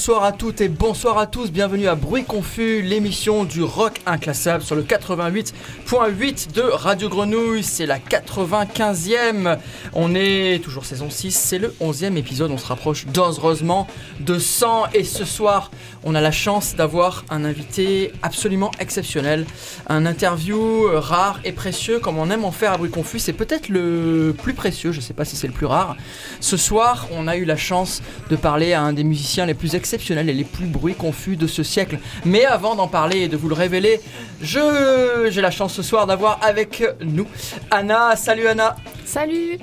Bonsoir à toutes et bonsoir à tous, bienvenue à Bruit Confus, l'émission du rock inclassable sur le 88.8 de Radio Grenouille, c'est la 95e, on est toujours saison 6, c'est le 11e épisode, on se rapproche dangereusement de 100 et ce soir on a la chance d'avoir un invité absolument exceptionnel, un interview rare et précieux comme on aime en faire à Bruit Confus, c'est peut-être le plus précieux, je ne sais pas si c'est le plus rare. Ce soir on a eu la chance de parler à un des musiciens les plus exceptionnels et les plus bruits confus de ce siècle. Mais avant d'en parler et de vous le révéler, je j'ai la chance ce soir d'avoir avec nous Anna. Salut Anna. Salut.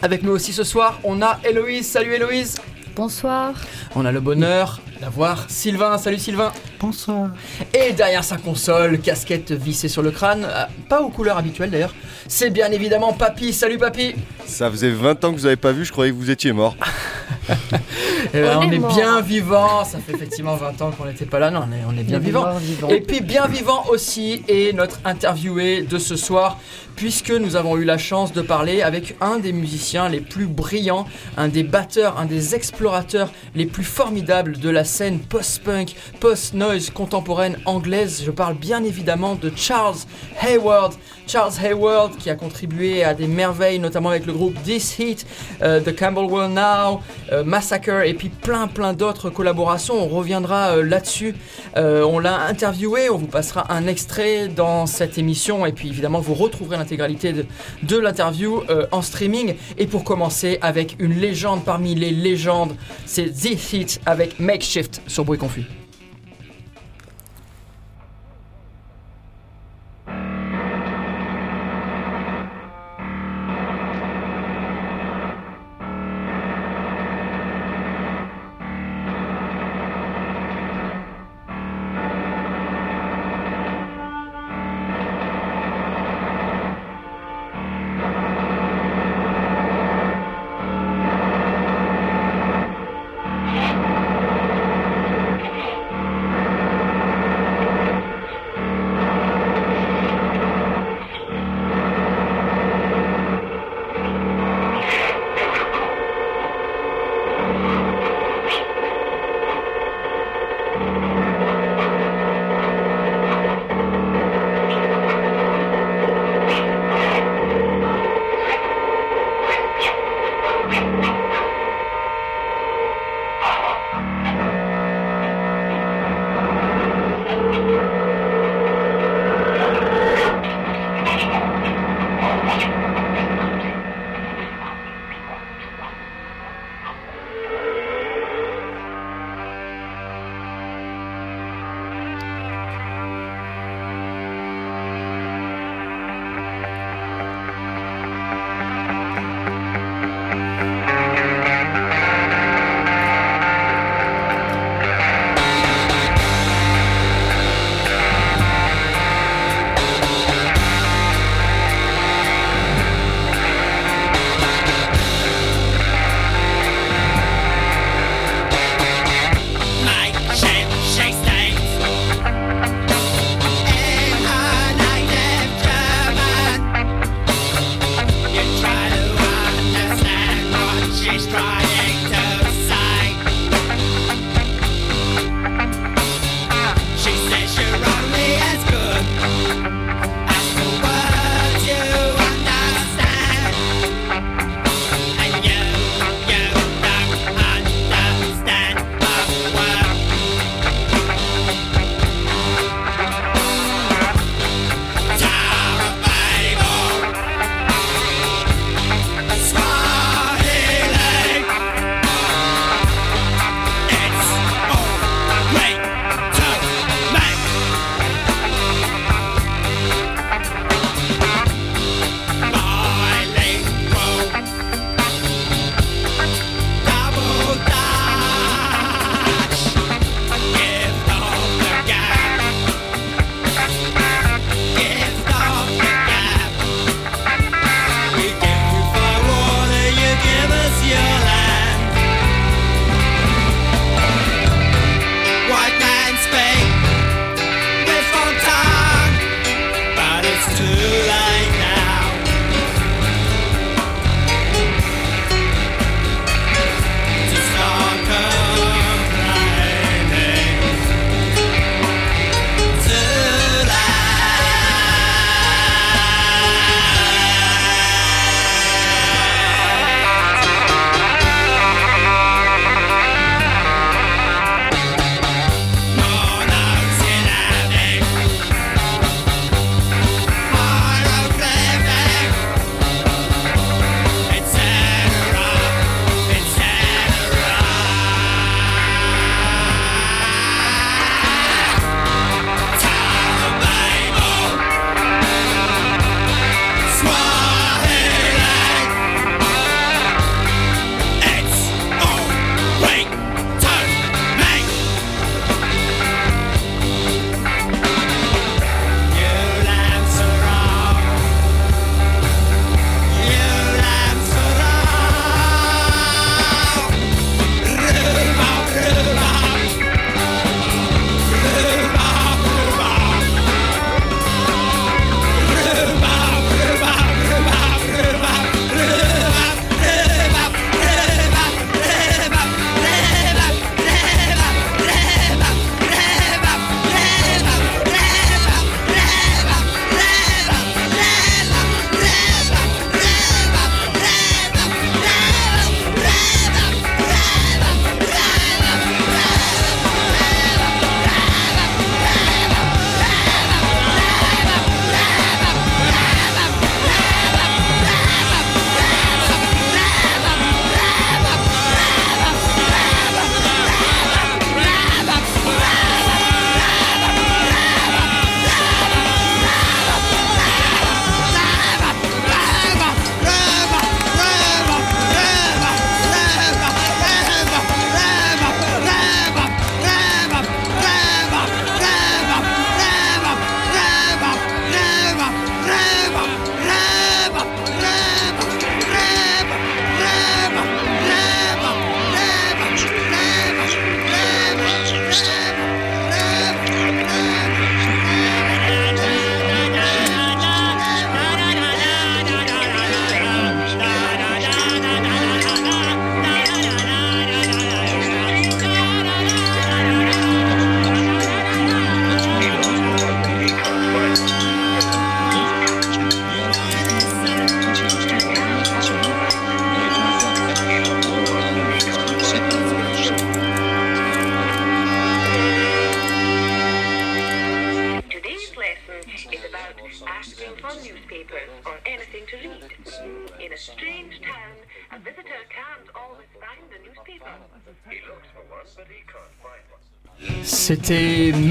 Avec nous aussi ce soir, on a Héloïse. Salut Héloïse. Bonsoir. On a le bonheur d'avoir Sylvain. Salut Sylvain. Bonsoir. Et derrière sa console, casquette vissée sur le crâne, euh, pas aux couleurs habituelles d'ailleurs, c'est bien évidemment Papy. Salut Papy. Ça faisait 20 ans que vous avez pas vu, je croyais que vous étiez mort. Eh ben, On on est mort. bien vivant, ça fait effectivement 20 ans qu'on n'était pas là, non, on est, on est bien vivant. Et puis bien vivant aussi est notre interviewé de ce soir, puisque nous avons eu la chance de parler avec un des musiciens les plus brillants, un des batteurs, un des explorateurs les plus formidables de la scène post-punk, post-noise contemporaine anglaise. Je parle bien évidemment de Charles Hayward. Charles Hayward qui a contribué à des merveilles, notamment avec le groupe This Heat, euh, The Camberwell Now, euh, Massacre et puis plein plein d'autres collaborations. On reviendra euh, là-dessus. On l'a interviewé, on vous passera un extrait dans cette émission et puis évidemment vous retrouverez l'intégralité de, de l'interview en streaming. Et pour commencer avec une légende parmi les légendes, c'est This Heat avec Makeshift sur Bruit Confus.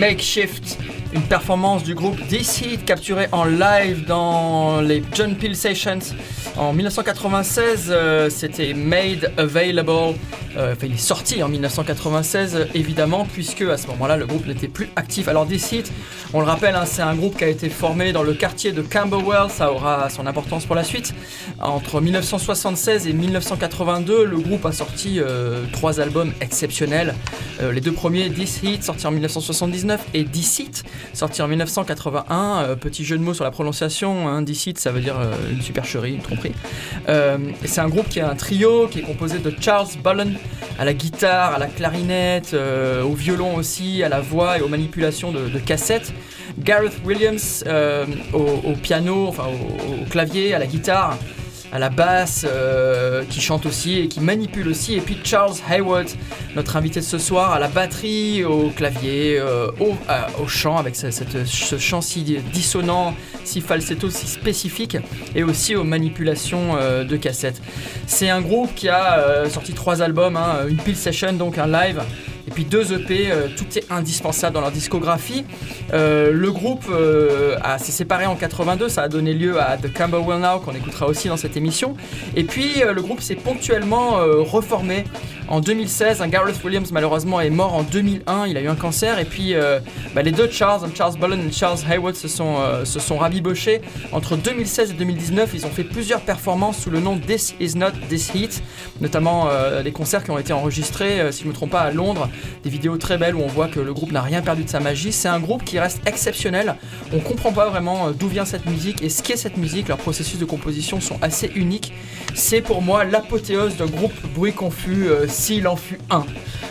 Makeshift, une performance du groupe This Heat capturée en live dans les John Peel Sessions en 1996. Euh, c'était Made Available. Euh, enfin, il est sorti en 1996 évidemment, puisque à ce moment-là le groupe n'était plus actif. Alors This Heat, on le rappelle, hein, c'est un groupe qui a été formé dans le quartier de Camberwell. Ça aura son importance pour la suite. Entre 1976 et 1982, le groupe a sorti euh, trois albums exceptionnels. les deux premiers, This Heat sorti en 1979, et Dicite, sorti en 1981. Euh, petit jeu de mots sur la prononciation, hein, Dicite, ça veut dire euh, une supercherie, une tromperie. Euh, c'est un groupe qui est un trio qui est composé de Charles Bullen à la guitare, à la clarinette, au violon aussi, à la voix et aux manipulations de, cassettes. Gareth Williams au, piano, enfin au clavier, à la guitare à la basse, euh, qui chante aussi et qui manipule aussi. Et puis Charles Hayward, notre invité de ce soir, à la batterie, au clavier, euh, au, au, chant, avec ce chant si dissonant, si falsetto, si spécifique, et aussi aux manipulations euh, de cassettes. C'est un groupe qui a sorti trois albums, hein, une Pill Session, donc un live deux EP, euh, tout est indispensable dans leur discographie. Euh, le groupe euh, s'est séparé en 82, ça a donné lieu à The Camberwell Now qu'on écoutera aussi dans cette émission. Et puis le groupe s'est ponctuellement reformé en 2016. Un Gareth Williams malheureusement est mort en 2001, il a eu un cancer. Et puis bah, les deux Charles, Charles Bullen et Charles Hayward se sont, se sont rabibochés. Entre 2016 et 2019, ils ont fait plusieurs performances sous le nom This Is Not This Heat, notamment des concerts qui ont été enregistrés, si je ne me trompe pas, à Londres des vidéos très belles où on voit que le groupe n'a rien perdu de sa magie. C'est un groupe qui reste exceptionnel. On comprend pas vraiment euh, d'où vient cette musique et ce qu'est cette musique. Leurs processus de composition sont assez uniques. C'est pour moi l'apothéose d'un groupe bruit confus euh, s'il en fut un.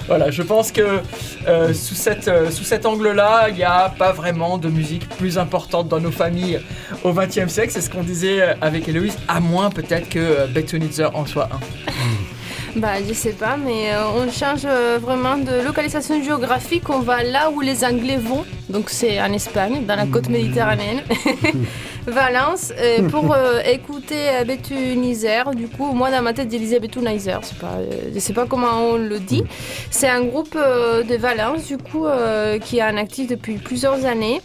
Voilà, je pense que euh, sous, cette, sous cet angle-là, il n'y a pas vraiment de musique plus importante dans nos familles au XXe siècle. C'est ce qu'on disait avec Héloïse, à moins peut-être que Bettenitzer en soit un. Bah, je sais pas, mais euh, on change euh, vraiment de localisation géographique. On va là où les Anglais vont. Donc, c'est en Espagne, dans la côte méditerranéenne. Valence, euh, pour écouter Betunizer. Du coup, moi, dans ma tête, je disais Betunizer. Pas, je sais pas comment on le dit. C'est un groupe de Valence, du coup, qui est en actif depuis plusieurs années.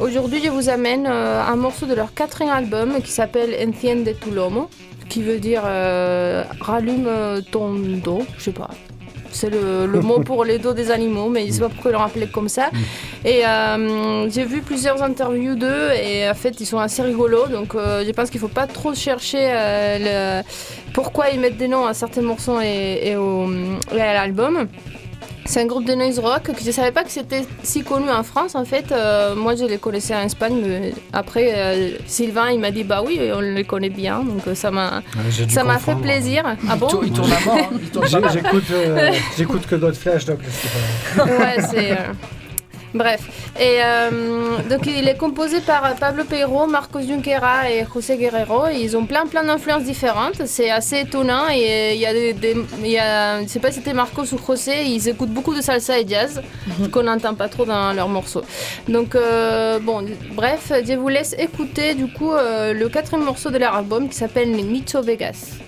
Aujourd'hui, je vous amène un morceau de leur quatrième album qui s'appelle Enciende tu lomo qui veut dire euh, rallume ton dos, je sais pas. C'est le, mot pour les dos des animaux, mais je sais pas pourquoi ils l'ont appelé comme ça. Mm. Et euh, j'ai vu plusieurs interviews d'eux et en fait ils sont assez rigolos, donc euh, je pense qu'il faut pas trop chercher le, pourquoi ils mettent des noms à certains morceaux et, et à l'album. C'est un groupe de noise rock que je ne savais pas que c'était si connu en France en fait. Euh, moi je les connaissais en Espagne, mais après euh, Sylvain il m'a dit bah oui on les connaît bien donc euh, ça m'a ça m'a fait plaisir. Ah bon? Il tourne à mort. Hein. J'écoute que d'autres flashs donc Ouais c'est Bref, et euh, donc il est composé par Pablo Peiro, Marcos Junquera et José Guerrero. Ils ont plein plein d'influences différentes. C'est assez étonnant et il y a des, il y a, je sais pas si c'était Marcos ou José, ils écoutent beaucoup de salsa et jazz qu'on n'entend pas trop dans leurs morceaux. Donc euh, bon, bref, je vous laisse écouter du coup euh, le quatrième morceau de leur album qui s'appelle Mito Vegas.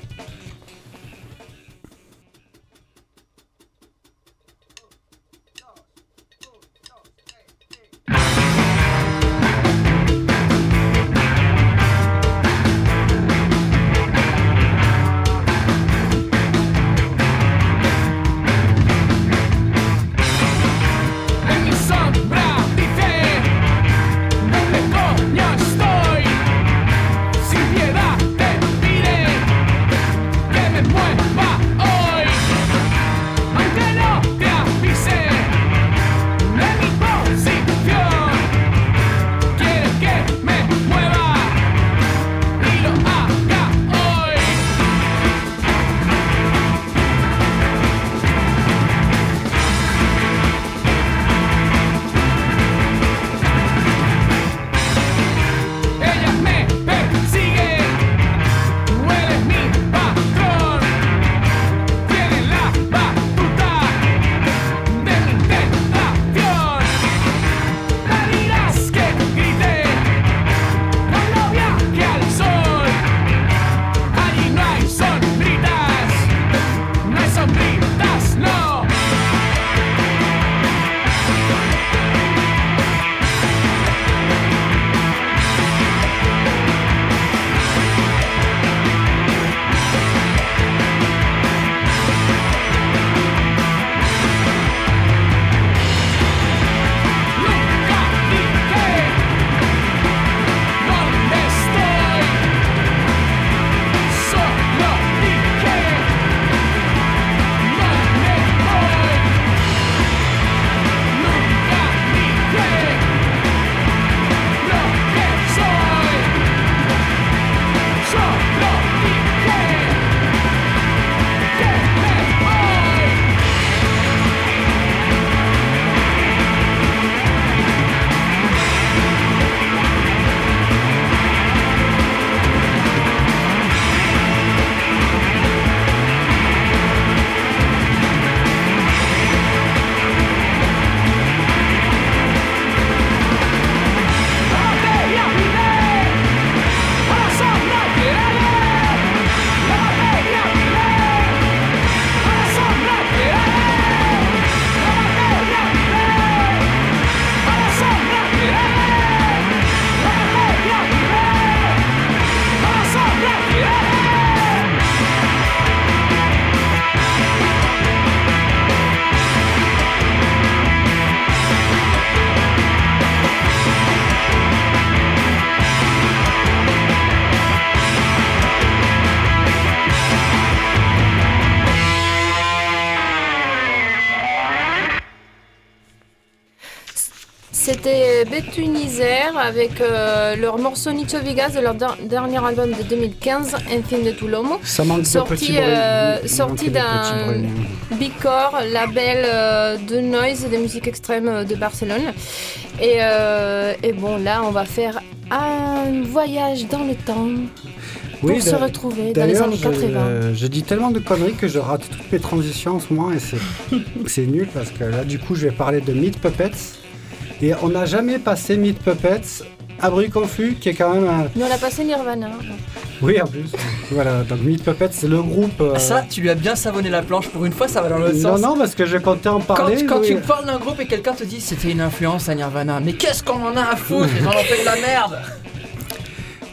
Betunizer avec euh, leur morceau Nicho Vegas de leur dernier album de 2015, Infine de. Ça manque sorti, de euh, sorti d'un Big Core, label euh, de noise et de musique extrême de Barcelone. Et, et bon, là, on va faire un voyage dans le temps pour se retrouver dans les années 80. je dis tellement de conneries que je rate toutes mes transitions en ce moment et c'est nul parce que là du coup je vais parler de Meat Puppets et on n'a jamais passé Meat Puppets à Bruit Confus qui est quand même un... Mais on a passé Nirvana. Oui en plus. voilà, donc Meat Puppets c'est le groupe... Euh, ça tu lui as bien savonné la planche pour une fois ça va dans l'autre sens. Non non parce que je comptais en parler. Quand, tu parles d'un groupe et quelqu'un te dit c'était une influence à Nirvana, mais qu'est-ce qu'on en a à foutre Ils en ont fait de la merde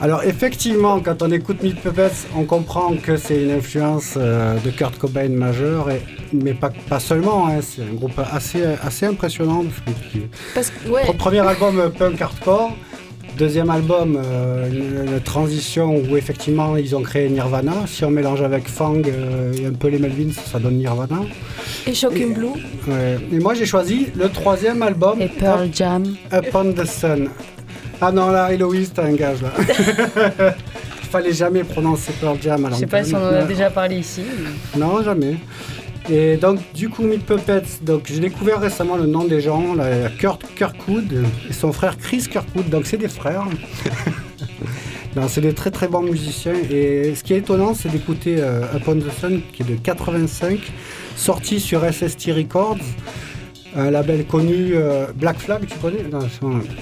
alors effectivement, quand on écoute Meat Puppets, on comprend que c'est une influence euh, de Kurt Cobain majeure, mais pas, pas seulement, hein, c'est un groupe assez, assez impressionnant. Parce Premier album euh, punk hardcore, deuxième album, euh, une, transition où effectivement ils ont créé Nirvana. Si on mélange avec Fang et un peu les Melvins, ça donne Nirvana. Et Shocking Blue. Et moi j'ai choisi le troisième album. Et Pearl Jam. Upon the Sun. Ah non, là, Héloïse, t'as un gage là. Il fallait jamais prononcer Pearl Jam à Je sais pas si on en a déjà parlé ici. Non, jamais. Et donc, du coup, Meat Puppets, donc j'ai découvert récemment le nom des gens, là, Kurt Kirkwood et son frère Chris Kirkwood, donc c'est des frères. c'est des très très bons musiciens. Et ce qui est étonnant, c'est d'écouter euh, Upon the Sun, qui est de 85, sorti sur SST Records un label connu, euh, Black Flag, tu connais?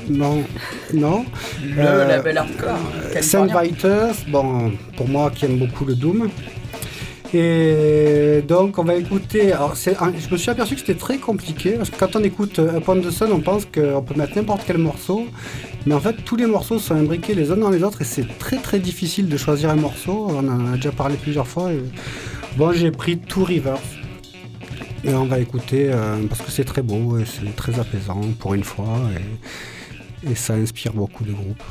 Non, non. Le euh, label hardcore. Saint Viters, bon, pour moi qui aime beaucoup le Doom. Et donc on va écouter. Alors je me suis aperçu que c'était très compliqué parce que quand on écoute euh, Upon the Sun, on pense qu'on peut mettre n'importe quel morceau, mais en fait tous les morceaux sont imbriqués les uns dans les autres et c'est très très difficile de choisir un morceau. On en a déjà parlé plusieurs fois. Bon, j'ai pris Two Rivers. Et on va écouter euh, parce que c'est très beau et c'est très apaisant pour une fois et ça inspire beaucoup de groupes.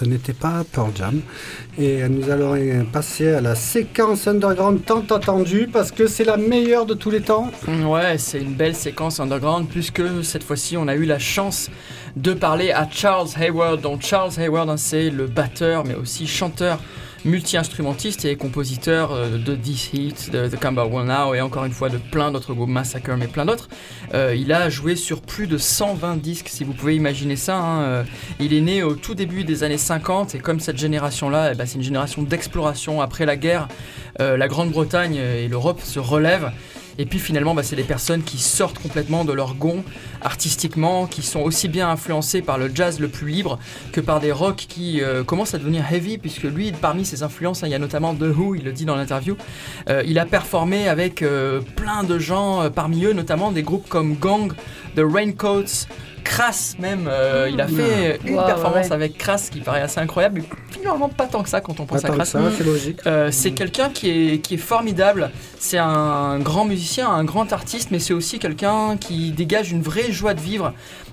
Ce n'était pas Pearl Jam. Et nous allons passer à la séquence underground tant attendue parce que c'est la meilleure de tous les temps. Ouais, c'est une belle séquence underground puisque cette fois-ci on a eu la chance de parler à Charles Hayward. Donc Charles Hayward, hein, c'est le batteur mais aussi chanteur multi-instrumentiste et compositeur euh, de This Heat, de The Camberwell Now et encore une fois de plein d'autres groupes, Massacre mais plein d'autres. Euh, il a joué sur plus de 120 disques, si vous pouvez imaginer ça. Hein. Euh, il est né au tout début des années 50 et comme cette génération-là, eh ben, c'est une génération d'exploration. Après la guerre, la Grande-Bretagne et l'Europe se relèvent et puis finalement, bah, c'est des personnes qui sortent complètement de leur gond artistiquement, qui sont aussi bien influencées par le jazz le plus libre que par des rocks qui euh, commencent à devenir heavy, puisque lui, parmi ses influences, hein, il y a notamment The Who, il le dit dans l'interview, euh, il a performé avec euh, plein de gens, parmi eux notamment des groupes comme Gang, The Raincoats, Crass même, euh, il a fait une performance avec Crass qui paraît assez incroyable, mais finalement pas tant que ça quand on pense à Crass. C'est logique. Euh, c'est quelqu'un qui est, qui est formidable, c'est un grand musicien, un grand artiste, mais c'est aussi quelqu'un qui dégage une vraie joie de vivre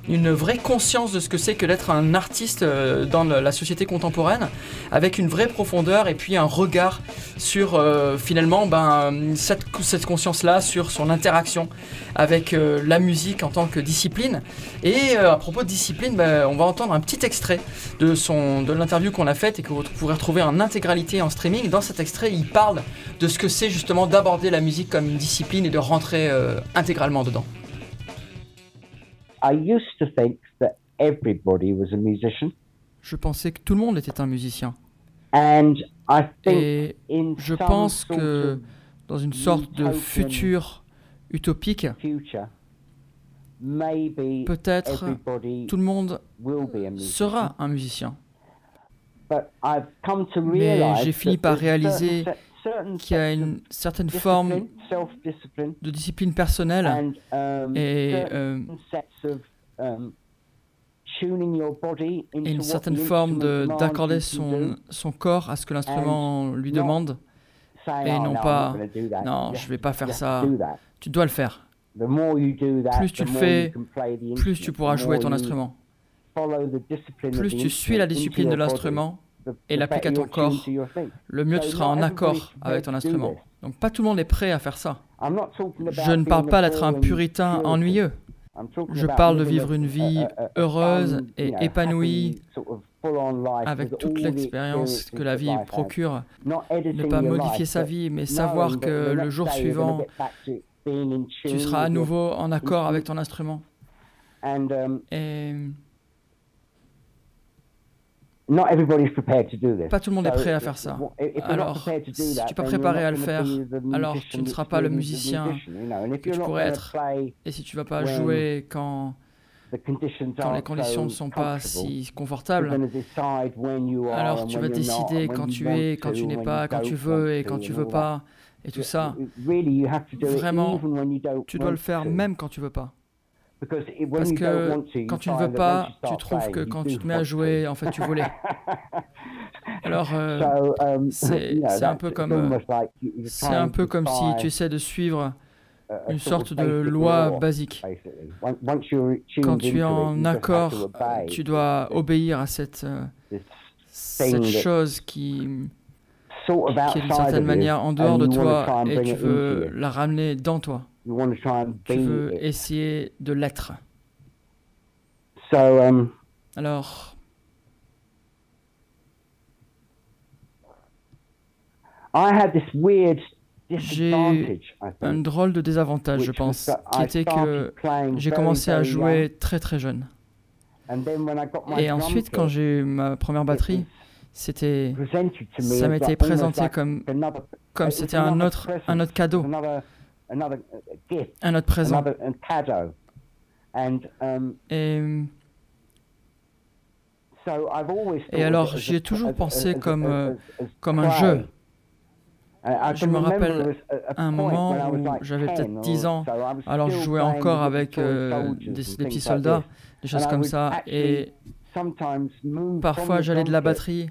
une vraie conscience de ce que c'est que d'être un artiste euh, dans la société contemporaine, avec une vraie profondeur et puis un regard sur euh, finalement ben, cette, conscience-là, sur son interaction avec euh, la musique en tant que discipline. Et à propos de discipline, ben, on va entendre un petit extrait de, de l'interview qu'on a faite et que vous pourrez retrouver en intégralité en streaming. Dans cet extrait, il parle de ce que c'est justement d'aborder la musique comme une discipline et de rentrer intégralement dedans. I used to think that everybody was a musician. Je pensais que tout le monde était un musicien. And I think Et in je pense que dans une sorte de futur utopique, peut-être tout le monde sera un musicien. Mais j'ai fini par réaliser qu'il y a une certaine forme de discipline personnelle. um, et, euh, um, et une certaine forme d'accorder son, son corps à ce que l'instrument lui demande. et oh, non pas non je vais pas faire ça. tu dois le faire. Plus tu le fais plus tu pourras jouer ton instrument. plus tu suis la discipline de l'instrument et l'appliques à ton corps, le mieux tu seras en accord avec ton instrument. Donc pas tout le monde est prêt à faire ça. Je ne parle pas d'être un puritain ennuyeux. Je parle de vivre une vie heureuse et épanouie avec toute l'expérience que la vie procure. Ne pas modifier sa vie, mais savoir que le jour suivant, tu seras à nouveau en accord avec ton instrument. Et pas tout le monde est prêt à faire ça. Alors, si tu n'es pas préparé à le faire, alors tu ne seras pas le musicien que tu pourrais être. Et si tu ne vas pas jouer quand, quand les conditions ne sont pas si confortables, alors tu vas décider quand tu es, quand tu n'es pas, quand tu veux et quand tu veux pas, et tout ça. Vraiment, tu dois le faire même quand tu veux pas. Parce que quand tu ne veux pas, tu trouves que quand tu te mets à jouer, en fait, tu voulais. Alors, euh, um, c'est un peu comme, euh, c'est un peu comme si tu essaies de suivre une sorte de loi basique. Quand tu es en accord, tu dois obéir à cette, euh, cette chose qui, qui est d'une certaine manière en dehors de toi et tu veux la ramener dans toi. Tu veux essayer de l'être. Um, Alors, j'ai un drôle de désavantage, je pense, qui était que j'ai commencé à jouer très très jeune. Et ensuite, quand j'ai eu ma première batterie, c'était, ça m'était présenté comme, comme c'était un autre, un autre cadeau, un autre présent. Um, et, et alors, j'ai toujours pensé comme, euh, comme un jeu. Je me rappelle un moment où j'avais peut-être 10 ans, alors je jouais encore avec euh, des, des, petits soldats, des choses comme ça, et parfois j'allais de la batterie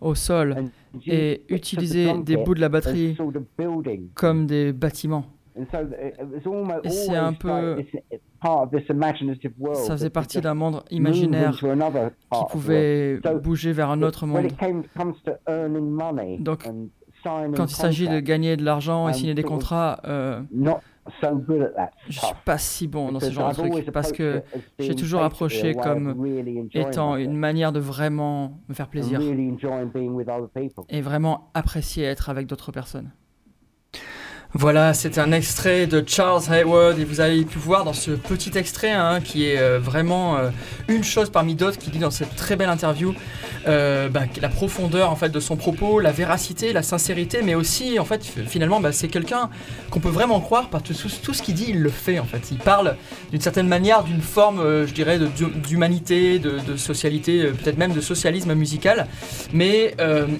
au sol et utiliser des bouts de la batterie comme des bâtiments. Et c'est un peu. Ça faisait partie d'un monde imaginaire qui pouvait bouger vers un autre monde. Donc, quand il s'agit de gagner de l'argent et signer des contrats, euh, je suis pas si bon dans ce genre de trucs parce que j'ai toujours approché comme étant une manière de vraiment me faire plaisir. et vraiment apprécier être avec d'autres personnes. Voilà, c'est un extrait de Charles Hayward et vous avez pu voir dans ce petit extrait hein, qui est euh, vraiment euh, une chose parmi d'autres qui dit dans cette très belle interview euh, bah, la profondeur en fait de son propos, la véracité, la sincérité, mais aussi en fait finalement bah, c'est quelqu'un qu'on peut vraiment croire par tout, tout ce qu'il dit, il le fait en fait. Il parle d'une certaine manière d'une forme, je dirais, d'humanité, de, socialité, peut-être même de socialisme musical, mais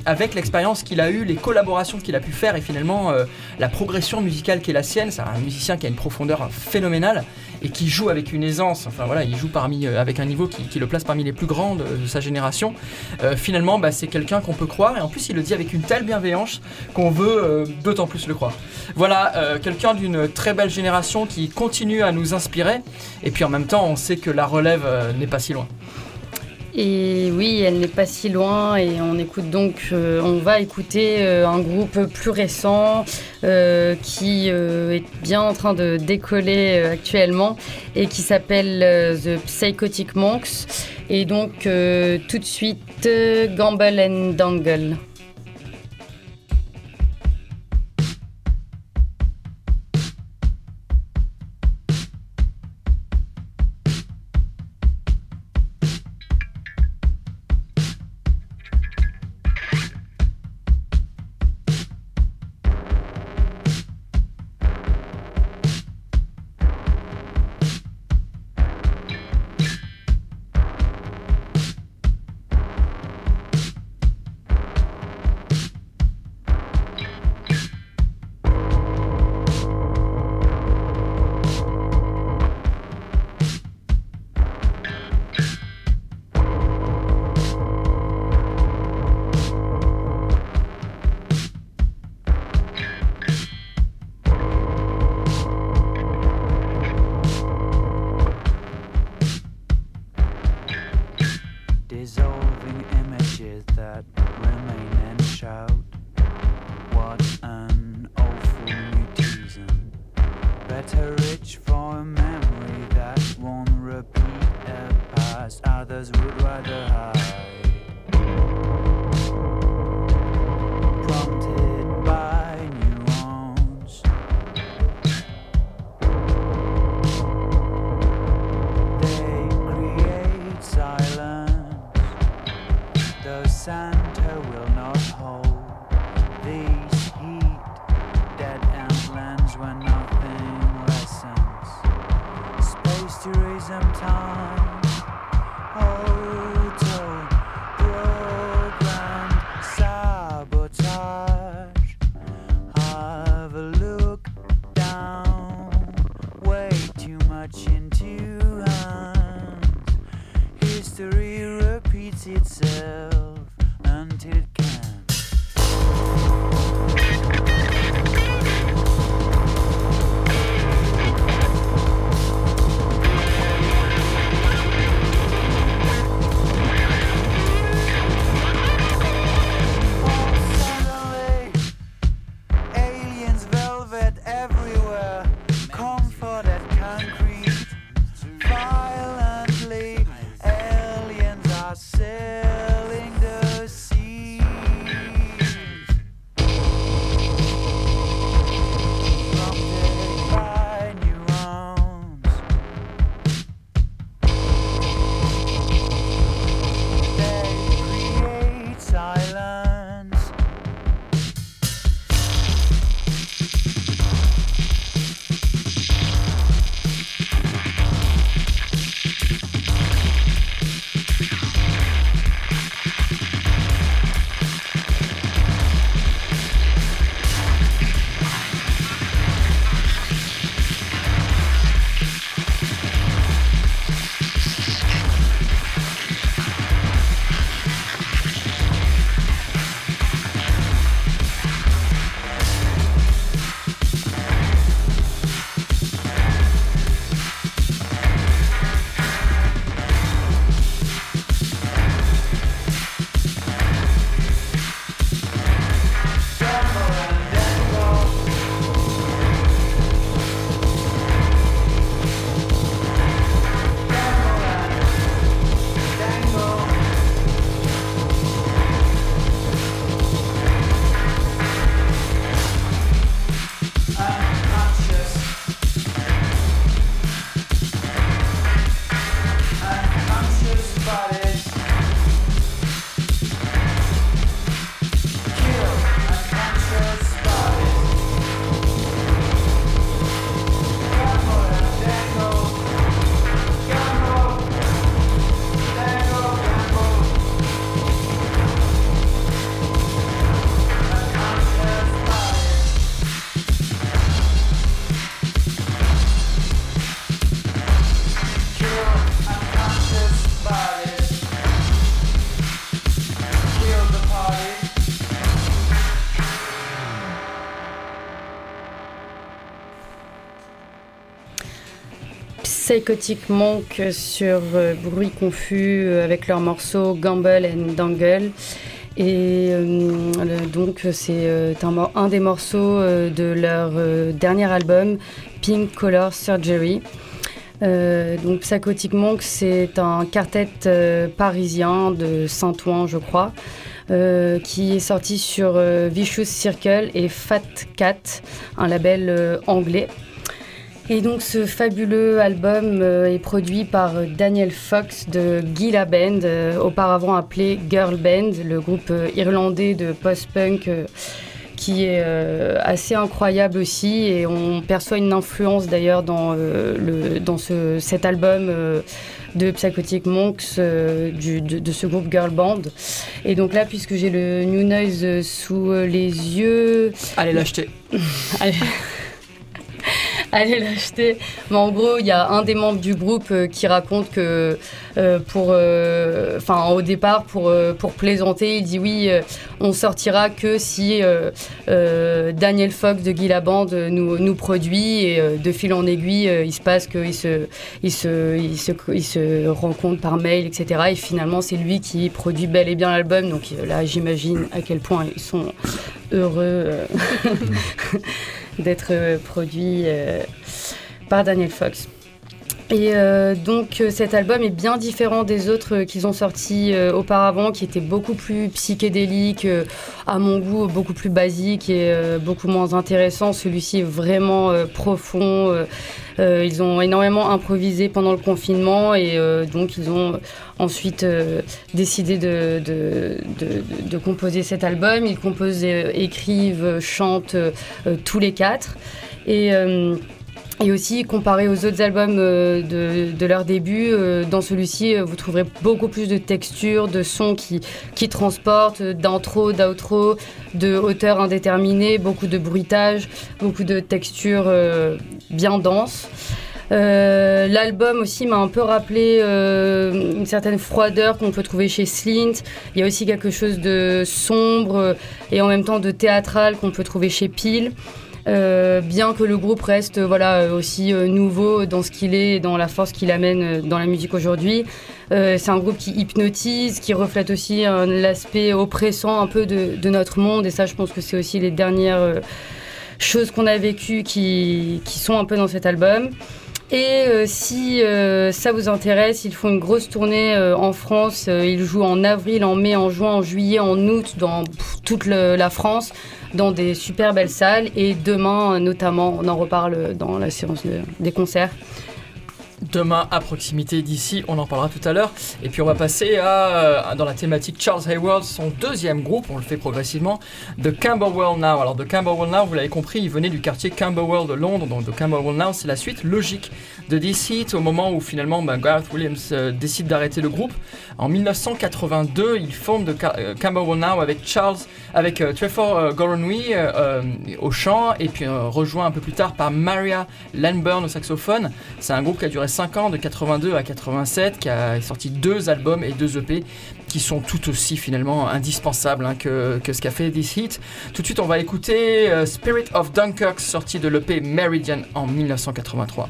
avec l'expérience qu'il a eue, les collaborations qu'il a pu faire et finalement la progression musicale qui est la sienne. C'est un musicien qui a une profondeur phénoménale et qui joue avec une aisance. Enfin voilà, il joue parmi, euh, avec un niveau qui, le place parmi les plus grands de, sa génération. Euh, finalement, bah, c'est quelqu'un qu'on peut croire et en plus, il le dit avec une telle bienveillance qu'on veut euh, d'autant plus le croire. Voilà, quelqu'un d'une très belle génération qui continue à nous inspirer et puis en même temps, on sait que la relève n'est pas si loin. Et oui, elle n'est pas si loin et on écoute donc, euh, on va écouter euh, un groupe plus récent euh, qui est bien en train de décoller actuellement et qui s'appelle The Psychotic Monks. Et donc tout de suite, Gamble and Dangle. Psychotic Monk sur Bruit Confus avec leur morceau Gamble and Dangle. Et donc c'est un, des morceaux de leur dernier album, Pink Color Surgery. Euh, donc Psychotic Monk, c'est un quartet euh, parisien de Saint-Ouen, je crois, euh, qui est sorti sur Vicious Circle et Fat Cat, un label anglais. Et donc ce fabuleux album est produit par Daniel Fox de Gila Band, auparavant appelé Girl Band, le groupe irlandais de post-punk qui est euh, assez incroyable aussi et on perçoit une influence d'ailleurs dans, euh, le, dans ce, cet album euh, de Psychotic Monks du, de, ce groupe Girl Band. Et donc là, puisque j'ai le New Noise sous les yeux... Allez l'acheter allez l'acheter. Mais en gros, il y a un des membres du groupe euh, qui raconte que euh, pour, euh, enfin, au départ, pour, plaisanter, il dit oui, on sortira que si Daniel Fox de Guy Band nous, produit et de fil en aiguille, il se passe qu'il se, rencontre par mail, etc. Et finalement, c'est lui qui produit bel et bien l'album. Donc là, j'imagine à quel point ils sont heureux d'être produit euh, par Daniel Fox. Et euh, donc cet album est bien différent des autres qu'ils ont sortis auparavant, qui étaient beaucoup plus psychédéliques, à mon goût beaucoup plus basiques et beaucoup moins intéressants. Celui-ci est vraiment profond. ils ont énormément improvisé pendant le confinement et donc ils ont ensuite décidé de, de, composer cet album. Ils composent, écrivent, chantent tous les quatre. Et et aussi, comparé aux autres albums euh, de, leur début, euh, dans celui-ci, euh, vous trouverez beaucoup plus de textures, de sons qui, qui transportent, d'intro, d'outro, de hauteur indéterminée, beaucoup de bruitage, beaucoup de textures bien denses. L'album aussi m'a un peu rappelé une certaine froideur qu'on peut trouver chez Slint. Il y a aussi quelque chose de sombre et en même temps de théâtral qu'on peut trouver chez Peel. Euh, bien que le groupe reste voilà, aussi euh, nouveau dans ce qu'il est et dans la force qu'il amène euh, dans la musique aujourd'hui. c'est un groupe qui hypnotise, qui reflète aussi l'aspect oppressant un peu de, notre monde. Et ça, je pense que c'est aussi les dernières choses qu'on a vécues qui, sont un peu dans cet album. Et si ça vous intéresse, ils font une grosse tournée en France. ils jouent en avril, en mai, en juin, en juillet, en août dans toute la France dans des super belles salles. Et demain, notamment, on en reparle dans la séance des concerts demain à proximité d'ici, on en parlera tout à l'heure. Et puis on va passer à, dans la thématique Charles Hayward, son deuxième groupe, on le fait progressivement, de Camberwell Now. Alors de Camberwell Now, vous l'avez compris, il venait du quartier Camberwell de Londres, donc de Camberwell Now, c'est la suite logique de DC Heat au moment où finalement ben, Gareth Williams euh, décide d'arrêter le groupe. En 1982, il forme de euh, Camberwell Now avec Charles, avec euh, Trevor Goronwy au chant et puis rejoint un peu plus tard par Maria Lanburn au saxophone. C'est un groupe qui a duré 5 ans, de 82 à 87, qui a sorti deux albums et deux EP qui sont tout aussi finalement indispensables hein, que, ce qu'a fait This Heat. Tout de suite, on va écouter euh, Spirit of Dunkirk, sorti de l'EP Meridian en 1983.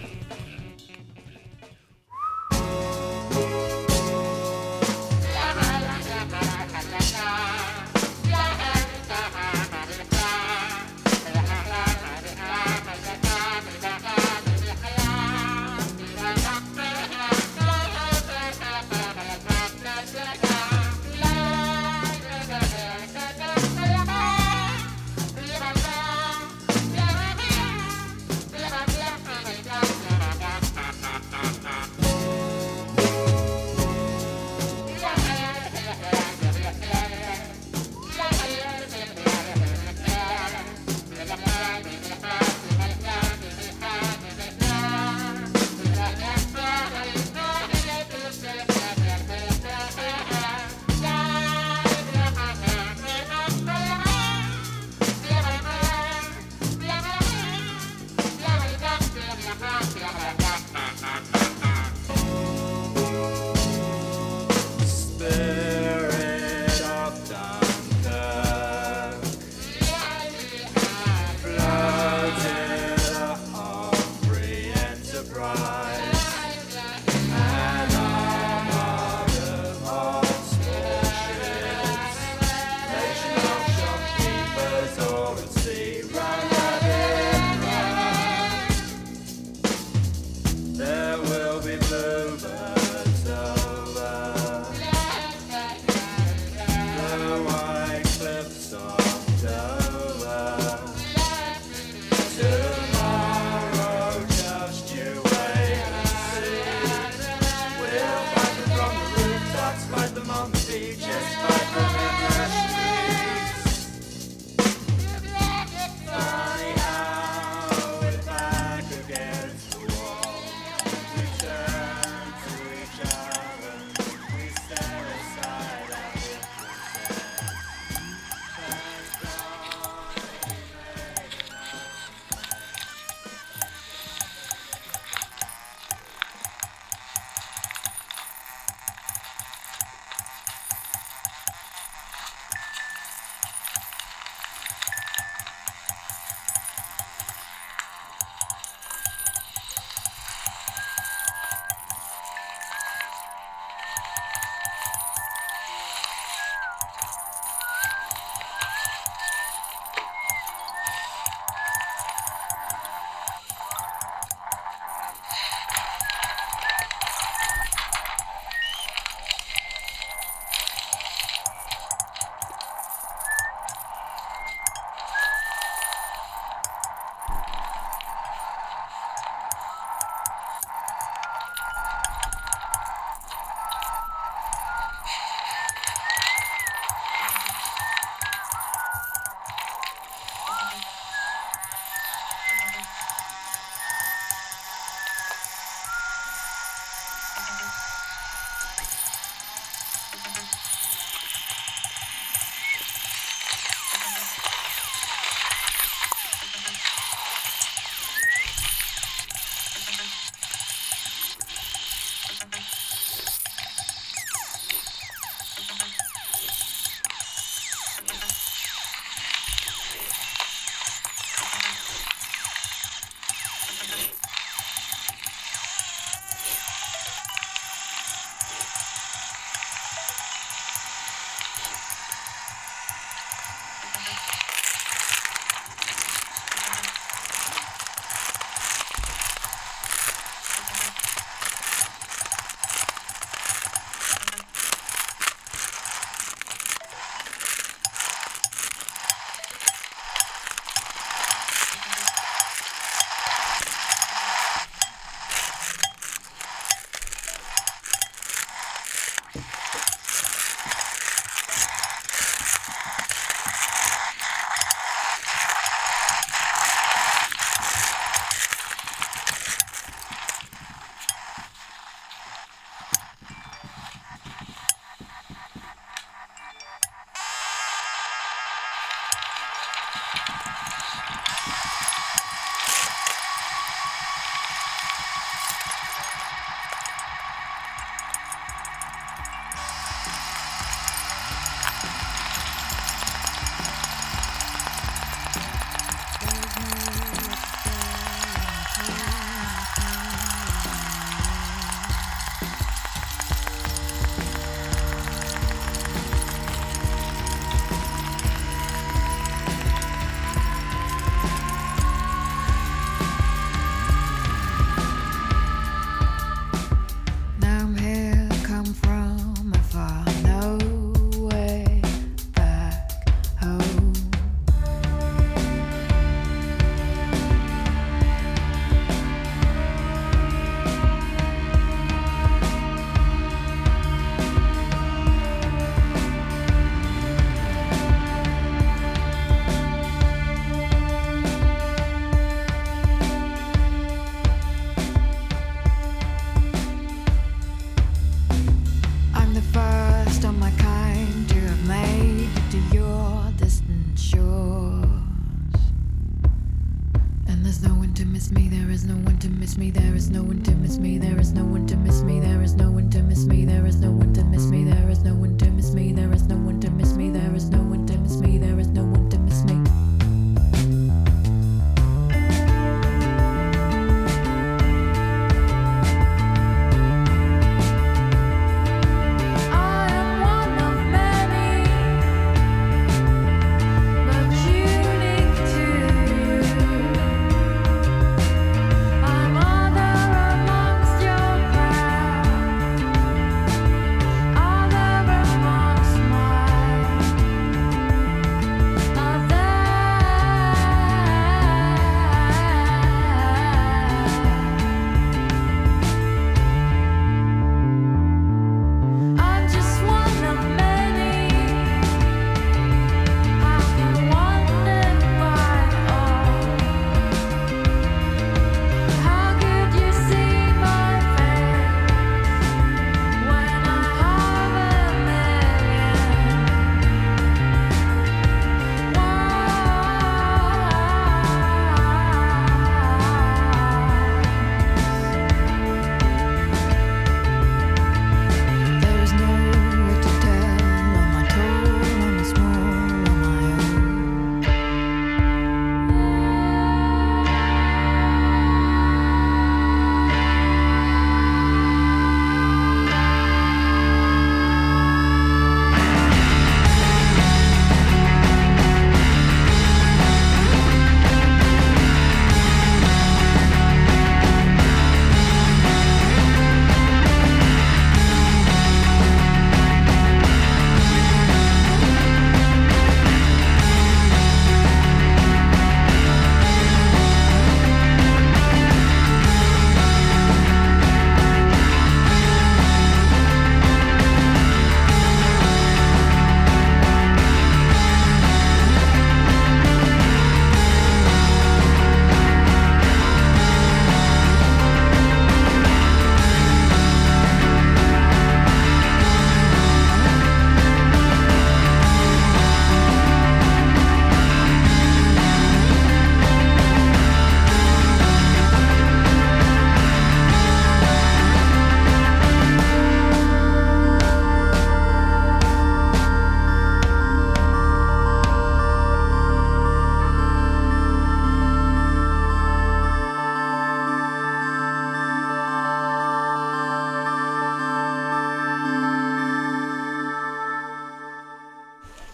see.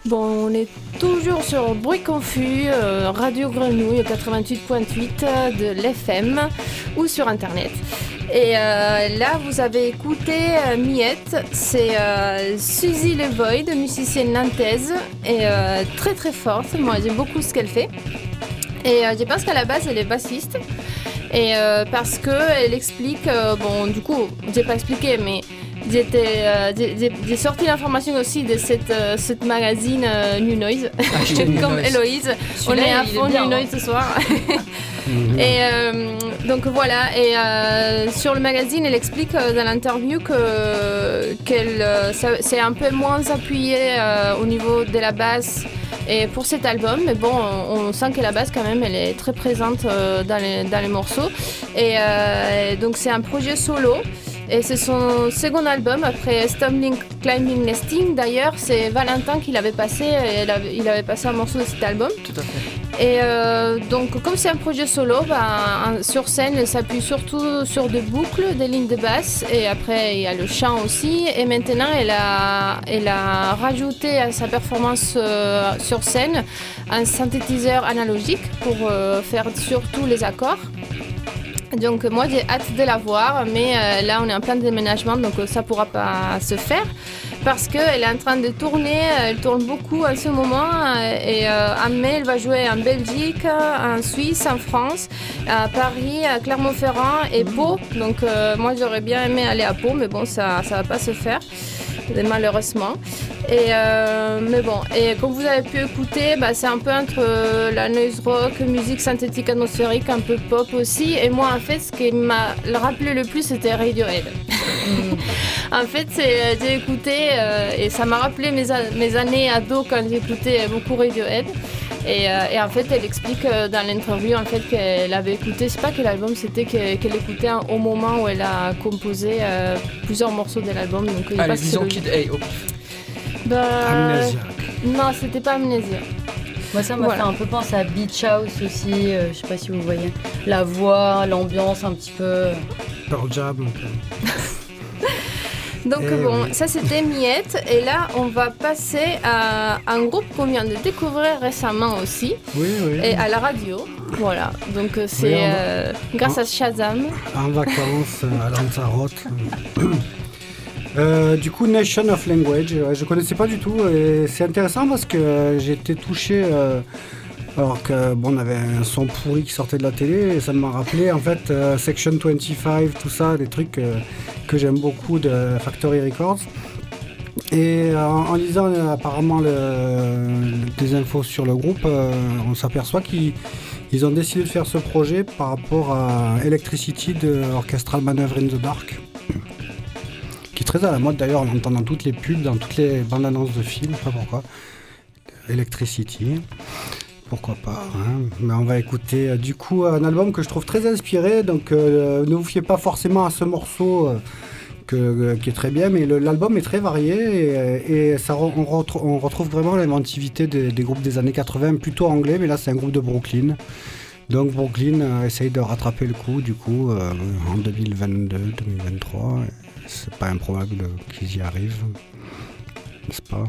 Bon, on est toujours sur Bruit Confus, euh, Radio Grenouille 88.8 de l'FM ou sur Internet. Et euh, là, vous avez écouté euh, Miette, c'est euh, Suzy Levoid, musicienne nantaise, et euh, très très forte. Moi, j'aime beaucoup ce qu'elle fait. Et euh, je pense qu'à la base, elle est bassiste. Et euh, parce que elle explique, euh, bon, du coup, j'ai pas expliqué, mais euh, j'ai- j'ai sorti l'information aussi de cette, euh, cette magazine euh, New Noise, New comme Noise. Héloïse. On est à est fond bien, New hein. Noise ce soir. Et euh, donc voilà, et euh, sur le magazine, elle explique euh, dans l'interview que qu'elle euh, c'est un peu moins appuyé euh, au niveau de la basse et pour cet album, mais bon, on, on sent que la basse quand même, elle est très présente euh, dans, les, dans les morceaux. Et euh, donc c'est un projet solo. Et c'est son second album après Stumbling Climbing Nesting. D'ailleurs, c'est Valentin qui l'avait passé. et il avait- il passé un morceau de cet album. Tout à fait. Et euh, donc, comme c'est un projet solo, un- sur scène, elle s'appuie surtout sur des boucles, des lignes de basse, et après il y a le chant aussi. Et maintenant, elle a, elle a rajouté à sa performance euh, sur scène un synthétiseur analogique pour euh, faire surtout les accords. Donc moi j'ai hâte de la voir, mais euh, là on est en plein déménagement, donc euh, ça pourra pas se faire parce qu'elle est en train de tourner, elle tourne beaucoup en ce moment euh, et euh, en mai elle va jouer en Belgique, en Suisse, en France, à Paris, à Clermont-Ferrand et Pau. Donc euh, moi j'aurais bien aimé aller à Pau, mais bon ça ça va pas se faire malheureusement. Et euh, mais bon, et comme vous avez pu écouter, bah, c'est un peu entre la noise rock, musique synthétique atmosphérique, un peu pop aussi. Et moi, en fait, ce qui m'a rappelé le plus, c'était Radiohead. en fait, c'est- j'ai écouté euh, et ça m'a rappelé mes, années ado quand j'écoutais beaucoup Radiohead. Et, euh, et en fait, elle explique euh, dans l'interview en fait qu'elle avait écouté, c'est pas que l'album, c'était que- qu'elle écoutait au moment où elle a composé euh, plusieurs morceaux de l'album. Donc, il Allez, passe disons le- Kid A. oh. Bah, Amnésia. Non, c'était pas Amnésia. Moi, ça m'a Voilà. fait un peu penser à Beach House aussi. euh, je sais pas si vous voyez. La voix, l'ambiance un petit peu. Pearl Jam. Donc Eh bon, oui. ça c'était Miette. Et là, on va passer à un groupe qu'on vient de découvrir récemment aussi, Oui, oui. et à la radio. Voilà, donc euh, c'est Oui, euh, grâce à Shazam. En vacances euh, à Lanzarote. Euh, du coup, Nation of Language, euh, je connaissais pas du tout et c'est intéressant parce que euh, j'ai été touché euh, alors que bon, on avait un son pourri qui sortait de la télé et ça m'a rappelé en fait euh, Section 25, tout ça, des trucs que j'aime beaucoup de Factory Records. Et euh, en, lisant euh, apparemment des infos sur le groupe, on s'aperçoit qu'ils ils ont décidé de faire ce projet par rapport à Electricity de Orchestral Maneuver in the Dark, qui est très à la mode d'ailleurs, on l'entend dans toutes les pubs, dans toutes les bandes annonces de films, je sais pas pourquoi. Electricity, pourquoi pas. hein. Mais on va écouter euh, du coup un album que je trouve très inspiré, donc euh, ne vous fiez pas forcément à ce morceau. euh, euh, qui est très bien, mais l'album est très varié et, ça, on, retr- on retrouve vraiment l'inventivité des, groupes des années 80, plutôt anglais, mais là c'est un groupe de Brooklyn. Donc Brooklyn euh, essaye de rattraper le coup du coup euh, en 2022-2023. C'est pas improbable qu'ils y arrivent, n'est-ce pas?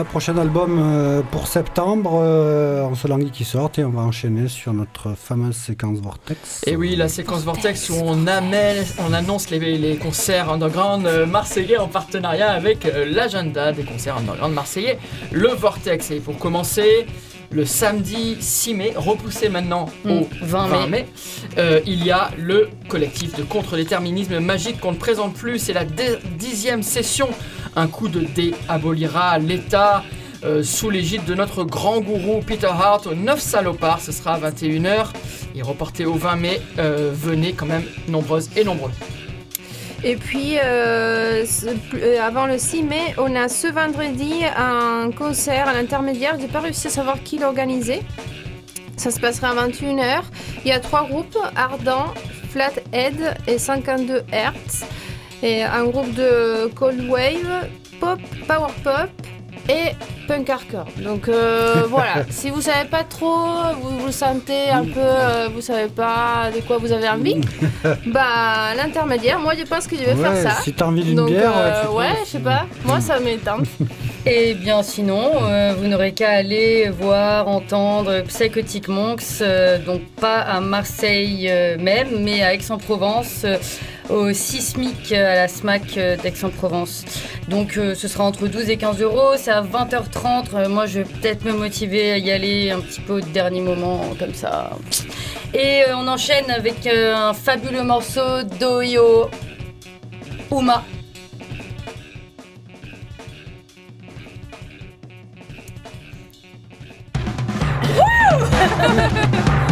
Voilà, prochain album euh, pour septembre, euh, en Solangi qui sort et on va enchaîner sur notre fameuse séquence Vortex. Et oui, la séquence Vortex où on, amène, on annonce les, les concerts underground euh, marseillais en partenariat avec euh, l'agenda des concerts underground marseillais, le Vortex. Et pour commencer, le samedi 6 mai, repoussé maintenant Mm, au 20 20 mai, euh, il y a le collectif de contre-déterminisme magique qu'on ne présente plus. C'est la dixième session. Un coup de dé abolira l'État. euh, sous l'égide de notre grand gourou Peter Hart au 9 salopards, ce sera à 21h et reporté au 20 mai. euh, venez quand même nombreuses et nombreux. Et puis, euh, avant le 6 mai, on a ce vendredi un concert à l'intermédiaire. J'ai pas réussi à savoir qui l'organisait. Ça se passera à 21h. Il y a trois groupes Ardent, Flathead et 52 Hertz. Et un groupe de Cold Wave, Pop, Power Pop et Punk Hardcore. Donc euh, voilà, si vous savez pas trop, vous vous sentez un peu, euh, vous savez pas de quoi vous avez envie, bah l'intermédiaire, moi je pense que je vais faire Ouais, ça. si t'as envie d'une Donc bière, euh, ouais, je sais pas, moi ça m'étend. Et bien sinon, euh, vous n'aurez qu'à aller voir, entendre Psychotic Monks, euh, donc pas à Marseille euh, même, mais à Aix-en-Provence, euh, au Sismic euh, à la SMAC euh, d'Aix-en-Provence. Donc euh, ce sera entre 12 et 15 euros, c'est à 20h30. Euh, moi je vais peut-être me motiver à y aller un petit peu au dernier moment, comme ça. Et on enchaîne avec un fabuleux morceau d'Oyo Uma.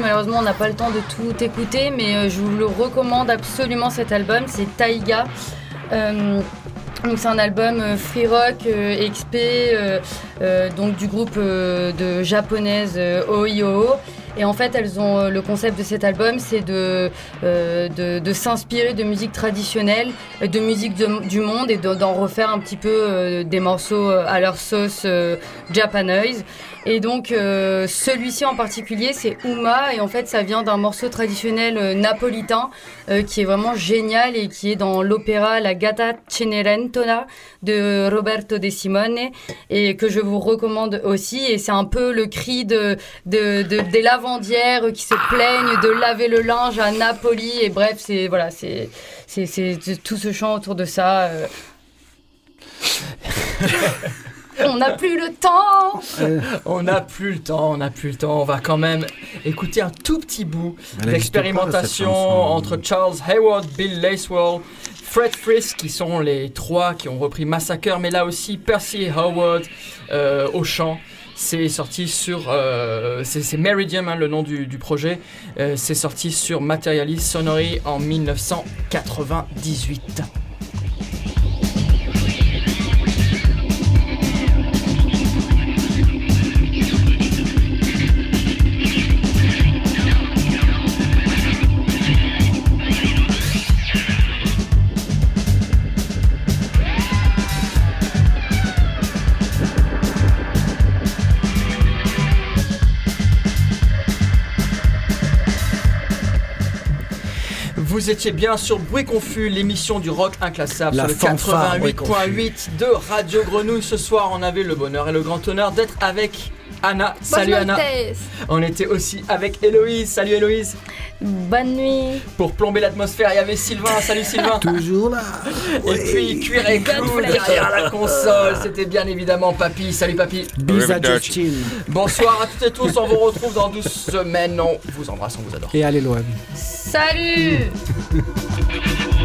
Malheureusement on n'a pas le temps de tout écouter, mais euh, je vous le recommande absolument cet album, c'est Taiga. Euh, donc c'est un album euh, free rock XP, donc du groupe de japonaise Oyo. Et en fait, elles ont euh, le concept de cet album, c'est de, euh, de, de s'inspirer de musique traditionnelle, de musique de- du monde et de- d'en refaire un petit peu euh, des morceaux à leur sauce euh. Et donc celui-ci en particulier, c'est Uma et en fait ça vient d'un morceau traditionnel napolitain qui est vraiment génial et qui est dans l'opéra La Gatta Cenerentola de Roberto De Simone et que je vous recommande aussi. Et c'est un peu le cri de, de, de- des lavandières qui se plaignent de laver le linge à Napoli. Et bref, c'est voilà, c'est c'est c'est tout ce chant autour de ça. euh. On n'a plus le temps. On n'a plus le temps, on n'a plus le temps. On va quand même écouter un tout petit bout d'expérimentation entre Charles Hayward, Bill Lacewell, Fred Frisk, qui sont les trois qui ont repris Massacre, mais là aussi Percy Howard euh, au chant. C'est sorti sur. euh, c'est Meridian, hein, le nom du, projet. Euh, c'est sorti sur Materialist Sonory en 1998. Vous étiez bien sur Bruit Confus, l'émission du rock inclassable La sur le fanfare Bruit 88.8 de Radio Grenouille. Ce soir, on avait le bonheur et le grand honneur d'être avec Anna. Salut Anna. On était aussi avec Héloïse. Salut Héloïse. Bonne nuit. Pour plomber l'atmosphère, il y avait Sylvain. Salut Sylvain. Toujours là. Et puis cuir et clou derrière la console, c'était bien évidemment Papy. Salut Papy. Bis à. Justin. Bonsoir à toutes et tous, on vous retrouve dans 12 semaines. On vous embrasse, on vous adore. Et allez loin. Salut